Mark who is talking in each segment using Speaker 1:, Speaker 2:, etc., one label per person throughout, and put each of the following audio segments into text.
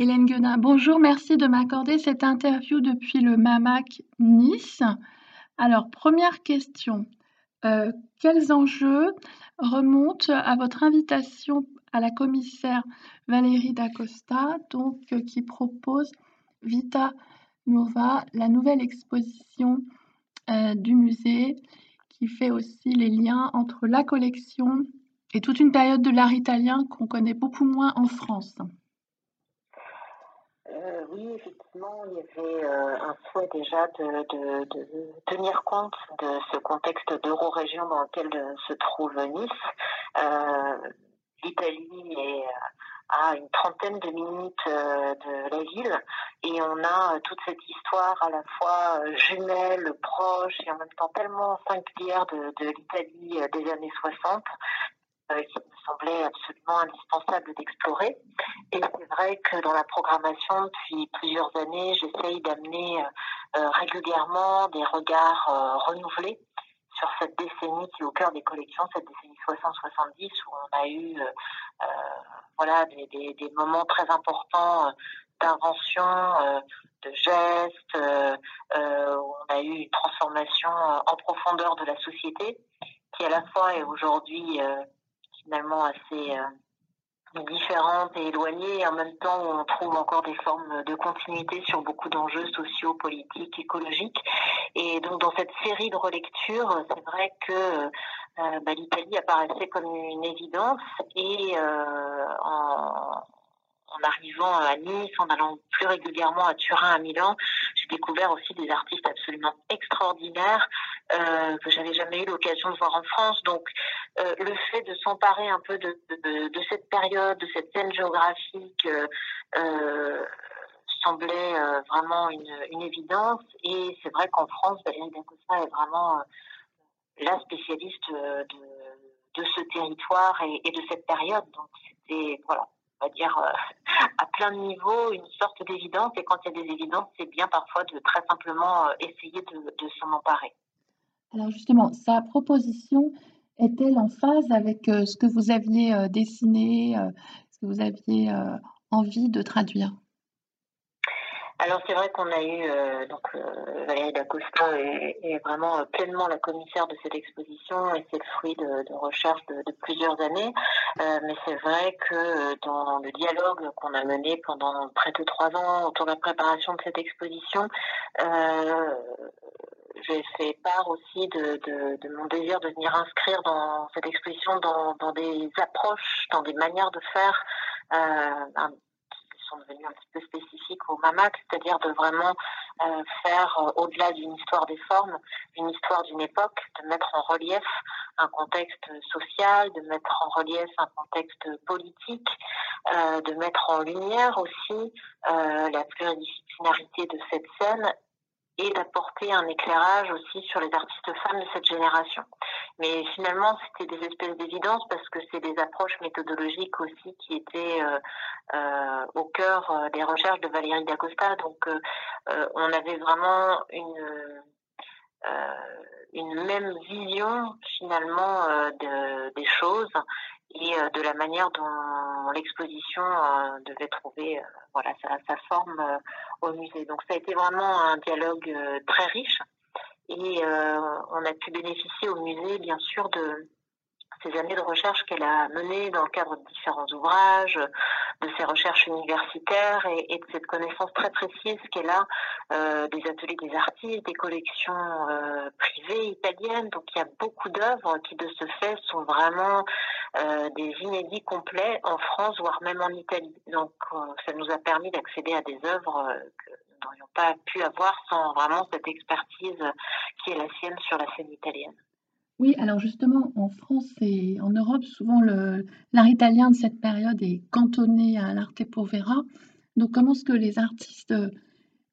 Speaker 1: Hélène Guenin, bonjour, merci de m'accorder cette interview depuis le MAMAC Nice. Alors, première question, euh, quels enjeux remontent à votre invitation à la commissaire Valérie Dacosta, donc, euh, qui propose Vita Nova, la nouvelle exposition euh, du musée, qui fait aussi les liens entre la collection et toute une période de l'art italien qu'on connaît beaucoup moins en France?
Speaker 2: Euh, oui, effectivement, il y avait euh, un souhait déjà de, tenir compte de ce contexte d'euro-région dans lequel euh, se trouve Nice. L'Italie est à une trentaine de minutes de la ville et on a toute cette histoire à la fois jumelle, proche et en même temps tellement singulière de, l'Italie des années 60 euh, qui me semblait absolument indispensable d'explorer. Et c'est vrai que dans la programmation, depuis plusieurs années, j'essaye d'amener euh, régulièrement des regards euh, renouvelés sur cette décennie qui est au cœur des collections, cette décennie 60-70, où on a eu voilà, des, moments très importants d'invention, de gestes, où on a eu une transformation en profondeur de la société, qui à la fois est aujourd'hui finalement assez euh, différentes et éloignées, et en même temps on trouve encore des formes de continuité sur beaucoup d'enjeux sociaux, politiques, écologiques. Et donc dans cette série de relectures, c'est vrai que euh, bah, l'Italie apparaissait comme une évidence et euh, en, arrivant à Nice, en allant plus régulièrement à Turin, à Milan, j'ai découvert aussi des artistes absolument extraordinaires euh, que j'avais jamais eu l'occasion de voir en France. Donc, euh, le fait de s'emparer un peu de, cette période, de cette scène géographique, euh, euh semblait vraiment une, évidence. Et c'est vrai qu'en France, Valérie Dacosta est vraiment la spécialiste de, ce territoire et, de cette période. Donc, c'était voilà on va dire, à plein de niveaux, une sorte d'évidence. Et quand il y a des évidences, c'est bien parfois de très simplement essayer de s'en emparer.
Speaker 1: Alors justement, sa proposition est-elle en phase avec euh, ce que vous aviez dessiné, ce que vous aviez envie de traduire?
Speaker 2: Alors c'est vrai qu'on a eu euh, donc euh, Valérie Dacosta est, vraiment pleinement la commissaire de cette exposition et c'est le fruit de, de recherche de, plusieurs années. Euh, mais c'est vrai que dans le dialogue qu'on a mené pendant près de trois ans autour de la préparation de cette exposition, euh, j'ai fait part aussi de, mon désir de venir inscrire dans cette exposition dans, des approches, dans des manières de faire euh, sont devenus un petit peu spécifiques au MAMAC, c'est-à-dire de vraiment euh, faire, euh, au-delà d'une histoire des formes, une histoire d'une époque, de mettre en relief un contexte social, de mettre en relief un contexte politique, de mettre en lumière aussi la pluridisciplinarité de cette scène et d'apporter un éclairage aussi sur les artistes femmes de cette génération. Mais finalement, c'était des espèces d'évidence parce que c'est des approches méthodologiques aussi qui étaient euh, euh, au cœur euh, des recherches de Valérie Dacosta. Donc, on avait vraiment une même vision finalement de, des choses et euh, de la manière dont l'exposition euh, devait trouver euh, voilà sa, sa forme au musée. Donc ça a été vraiment un dialogue très riche et on a pu bénéficier au musée bien sûr de ces années de recherche qu'elle a menées dans le cadre de différents ouvrages, de ses recherches universitaires et, et de cette connaissance très précise qu'elle a euh, des ateliers des artistes, des collections euh, privées italiennes. Donc il y a beaucoup d'œuvres qui de ce fait sont vraiment euh, des inédits complets en France, voire même en Italie. Donc euh, ça nous a permis d'accéder à des œuvres euh, que nous n'aurions pas pu avoir sans vraiment cette expertise qui est la sienne sur la scène italienne.
Speaker 1: Oui, alors justement, en France et en Europe, souvent l'art italien de cette période est cantonné à l'arte povera. Donc, comment est-ce que les artistes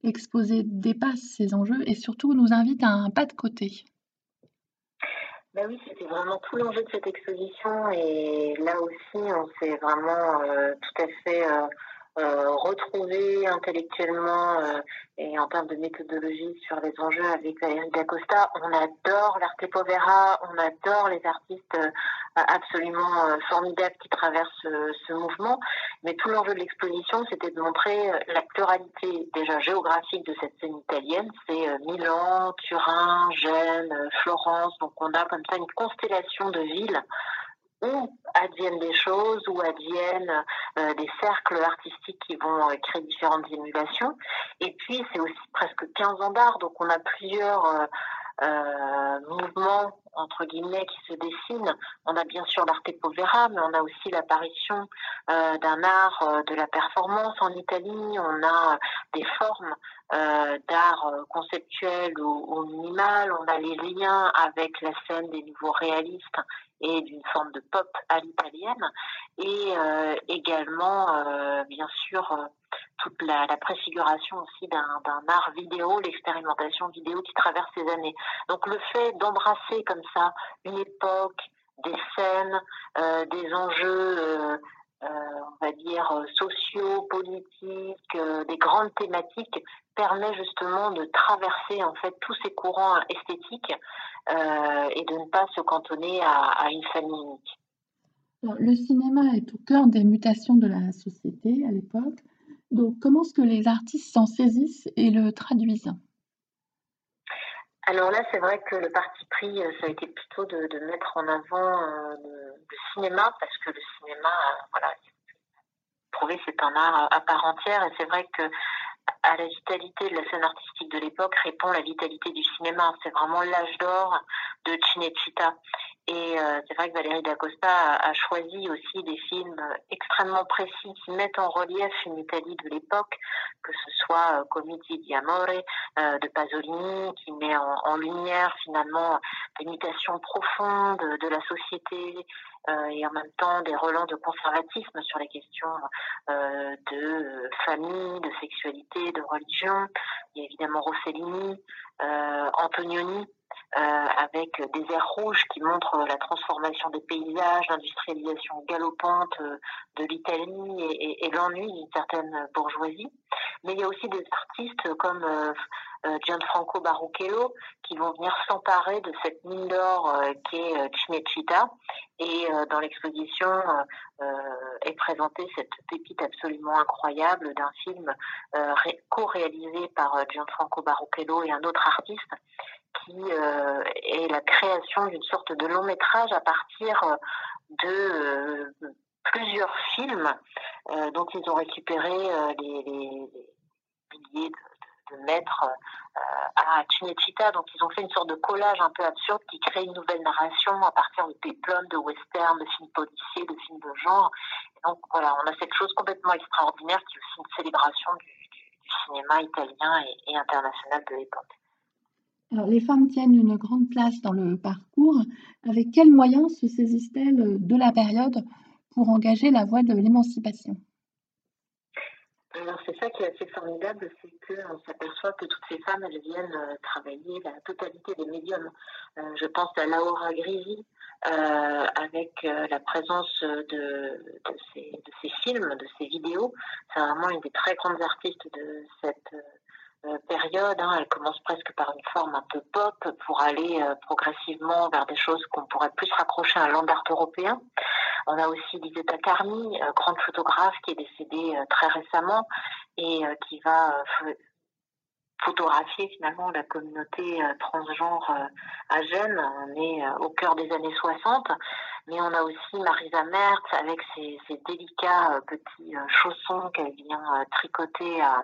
Speaker 1: exposés dépassent ces enjeux et surtout nous invitent à un pas de côté?
Speaker 2: Ben oui, c'était vraiment tout l'enjeu de cette exposition et là aussi, on s'est vraiment euh, tout à fait euh, euh, retrouver intellectuellement euh, et en termes de méthodologie sur les enjeux avec Valérie D'Acosta. On adore l'arte povera, on adore les artistes euh, absolument formidables qui traversent ce mouvement. Mais tout l'enjeu de l'exposition, c'était de montrer la pluralité déjà géographique de cette scène italienne. C'est Milan, Turin, Gênes, Florence. Donc on a comme ça une constellation de villes où adviennent des choses, où adviennent euh, des cercles artistiques qui vont euh, créer différentes émulations. Et puis, c'est aussi presque 15 ans d'art, donc on a plusieurs euh, mouvements entre guillemets qui se dessinent. On a bien sûr l'arte povera, mais on a aussi l'apparition d'un art de la performance en Italie. On a des formes d'art conceptuel ou, ou, minimal. On a les liens avec la scène des nouveaux réalistes et d'une forme de pop à l'italienne. Et euh, également, bien sûr, toute la, la préfiguration aussi d'un art vidéo, l'expérimentation vidéo qui traverse ces années. Donc le fait d'embrasser comme ça une époque, des scènes, euh, des enjeux, euh, euh, on va dire, sociaux, politiques, euh, des grandes thématiques, permet justement de traverser en fait tous ces courants esthétiques euh, et de ne pas se cantonner à, à une famille unique.
Speaker 1: le cinéma est au cœur des mutations de la société à l'époque. Donc, comment est-ce que les artistes s'en saisissent et le traduisent?
Speaker 2: Alors là, c'est vrai que le parti pris, euh, ça a été plutôt de, mettre en avant euh, le, le, cinéma, parce que le cinéma, euh, voilà, prouvé c'est un art à part entière, et c'est vrai que à la vitalité de la scène artistique de l'époque répond la vitalité du cinéma. C'est vraiment l'âge d'or de Cinecittà. Et euh, c'est vrai que Valérie D'Acosta a, a, choisi aussi des films extrêmement précis qui mettent en relief une Italie de l'époque, que ce soit euh, Comiti di Amore euh, de Pasolini, qui met en, en lumière finalement des mutations profondes de la société euh, et en même temps des relents de conservatisme sur les questions euh, de famille, de sexualité, de religion. Il y a évidemment Rossellini, euh, Antonioni, avec des airs rouges qui montrent la transformation des paysages, l'industrialisation galopante euh, de l'Italie et, l'ennui d'une certaine bourgeoisie. Mais il y a aussi des artistes comme euh, euh Gianfranco Baruchello qui vont venir s'emparer de cette mine d'or euh, qu'est euh, Cinecittà. Et dans l'exposition est présentée cette pépite absolument incroyable d'un film co-réalisé par Gianfranco Baruchello et un autre artiste qui euh, est la création d'une sorte de long métrage à partir de euh, plusieurs films euh, dont ils ont récupéré les, milliers de, mètres à Cinecittà. Donc ils ont fait une sorte de collage un peu absurde qui crée une nouvelle narration à partir de péplums, de westerns, de films policiers, de films de genre. Et donc voilà, on a cette chose complètement extraordinaire qui est aussi une célébration du, cinéma italien et international de l'époque.
Speaker 1: Alors, les femmes tiennent une grande place dans le parcours. Avec quels moyens se saisissent-elles de la période pour engager la voie de l'émancipation?
Speaker 2: Alors c'est ça qui est assez formidable, c'est qu'on s'aperçoit que toutes ces femmes, elles viennent euh, travailler la totalité des médiums. Euh, je pense à Laura Grisi, euh, avec euh, la présence de, de, ces, de, ces, films, de ces vidéos. C'est vraiment une des très grandes artistes de cette euh, période. Hein, elle commence presque par une forme un peu pop pour aller euh, progressivement vers des choses qu'on pourrait plus raccrocher à un land art européen. On a aussi Lisetta Carmi, euh, grande photographe qui est décédée très récemment et qui va photographier finalement la communauté transgenre à Gênes. On est au cœur des années 60, mais on a aussi Marisa Mertz avec ses, ses délicats petits chaussons qu'elle vient tricoter à,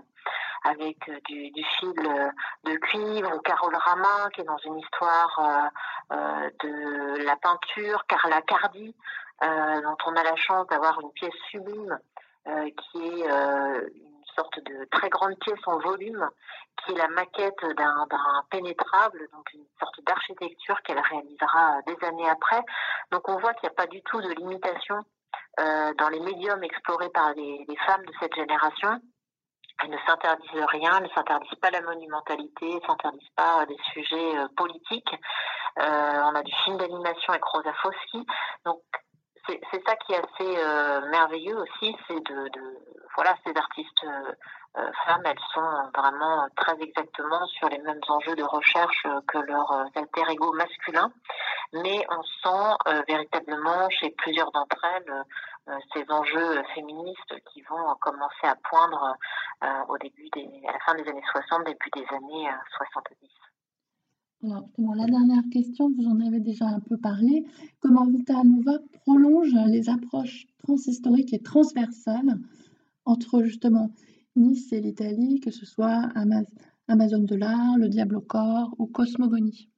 Speaker 2: avec euh, du, du, fil euh, de cuivre, Carole Ramin, qui est dans une histoire euh, de la peinture, Carla Cardi, dont on a la chance d'avoir une pièce sublime, qui est une sorte de très grande pièce en volume, qui est la maquette d'un pénétrable, donc une sorte d'architecture qu'elle réalisera des années après. Donc on voit qu'il n'y a pas du tout de limitation euh, dans les médiums explorés par les, les femmes de cette génération. Elles ne s'interdisent rien, elles ne s'interdisent pas la monumentalité, elles ne s'interdisent pas des sujets euh, politiques. Euh, on a du film d'animation avec Rosa Foschi. Donc, c'est ça qui est assez euh, merveilleux aussi, c'est de, de, voilà, ces artistes femmes, elles sont vraiment très exactement sur les mêmes enjeux de recherche que leurs alter ego masculins, mais on sent véritablement chez plusieurs d'entre elles ces enjeux féministes qui vont commencer à poindre au début des, à la fin des années 60, début des années 70.
Speaker 1: Alors, la dernière question, vous en avez déjà un peu parlé. Comment Vita Nova prolonge les approches transhistoriques et transversales entre justement Nice et l'Italie, que ce soit Amazon de l'art, le Diable au corps ou Cosmogonie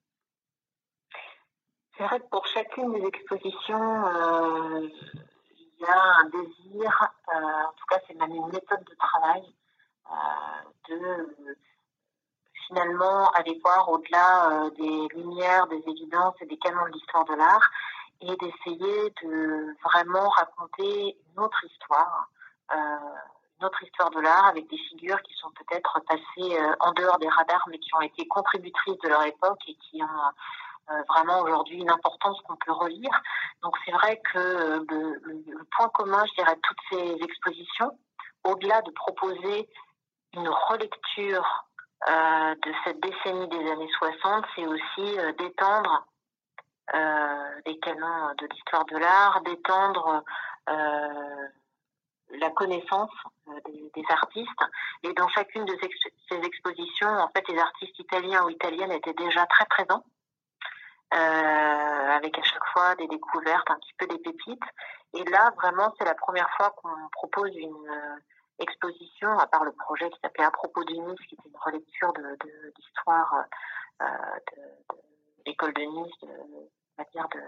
Speaker 2: C'est vrai que pour chacune des expositions, euh, il y a un désir, euh, en tout cas c'est même une méthode de travail, euh, de finalement aller voir au-delà des lumières, des évidences et des canons de l'histoire de l'art et d'essayer de vraiment raconter une autre histoire, euh, une autre histoire de l'art avec des figures qui sont peut-être passées en dehors des radars mais qui ont été contributrices de leur époque et qui ont vraiment aujourd'hui une importance qu'on peut relire. Donc c'est vrai que le, le, point commun, je dirais, de toutes ces expositions, au-delà de proposer une relecture euh, de cette décennie des années 60, c'est aussi euh, d'étendre euh, les canons de l'histoire de l'art, d'étendre la connaissance des, artistes. Et dans chacune de ces, expositions, en fait, les artistes italiens ou italiennes étaient déjà très présents, avec à chaque fois des découvertes, un petit peu des pépites. Et là, vraiment, c'est la première fois qu'on propose une exposition, à part le projet qui s'appelait À propos de Nice, qui était une relecture de, l'histoire euh, de, l'école de Nice, de, de,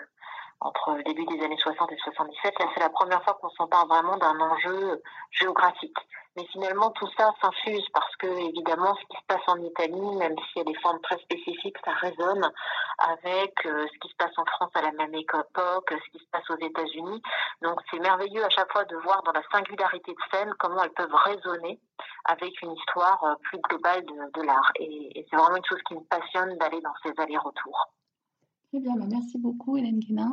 Speaker 2: entre le début des années 60 et 77. Là, c'est la première fois qu'on s'empare vraiment d'un enjeu géographique. Mais finalement, tout ça s'infuse parce que, évidemment, ce qui se passe en Italie, même s'il y a des formes très spécifiques, ça résonne avec euh, ce qui se passe en France à la même époque, ce qui se passe aux États-Unis. Donc, c'est merveilleux à chaque fois de voir dans la singularité de scène comment elles peuvent résonner avec une histoire euh, plus globale de, l'art. Et, c'est vraiment une chose qui me passionne d'aller dans ces allers-retours.
Speaker 1: Très bien, bah, merci beaucoup Hélène Guénin.